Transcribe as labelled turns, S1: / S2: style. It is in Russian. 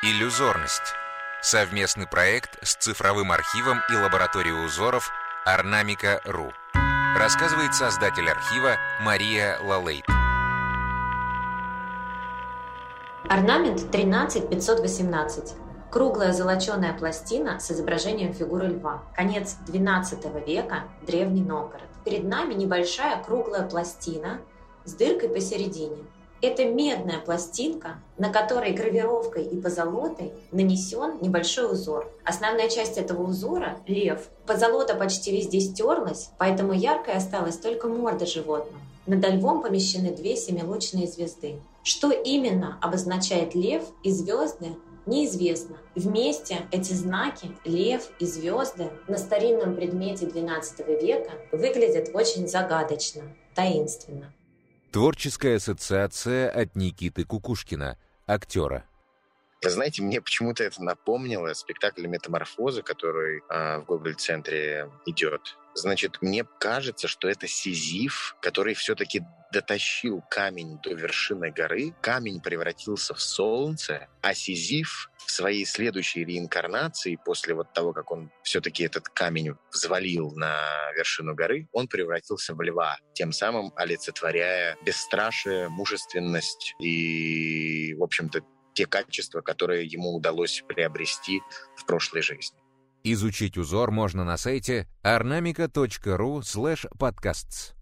S1: Иллюзорность. Совместный проект с цифровым архивом и лабораторией узоров Орнамика.ру. Рассказывает создатель архива Мария Лалейт.
S2: Орнамент 13518. Круглая золоченая пластина с изображением фигуры льва. Конец XII века, Древний Новгород. Перед нами небольшая круглая пластина с дыркой посередине. Это медная пластинка, на которой гравировкой и позолотой нанесен небольшой узор. Основная часть этого узора – лев. Позолота почти везде стерлась, поэтому яркой осталась только морда животного. Над львом помещены две семилучные звезды. Что именно обозначает лев и звезды, неизвестно. Вместе эти знаки, лев и звезды, на старинном предмете XII века выглядят очень загадочно, таинственно.
S1: Творческая ассоциация от Никиты Кукушкина, актера.
S3: Знаете, мне почему-то это напомнило спектакль «Метаморфоза», который э, в Гоголь-центре идет. Значит, мне кажется, что это Сизиф, который все-таки дотащил камень до вершины горы. Камень превратился в солнце, а Сизиф в своей следующей реинкарнации, после вот того, как он все-таки этот камень взвалил на вершину горы, он превратился в льва, тем самым олицетворяя бесстрашие, мужественность и, в общем-то, те качества, которые ему удалось приобрести в прошлой жизни.
S1: Изучить узор можно на сайте ornamica.ru podcasts.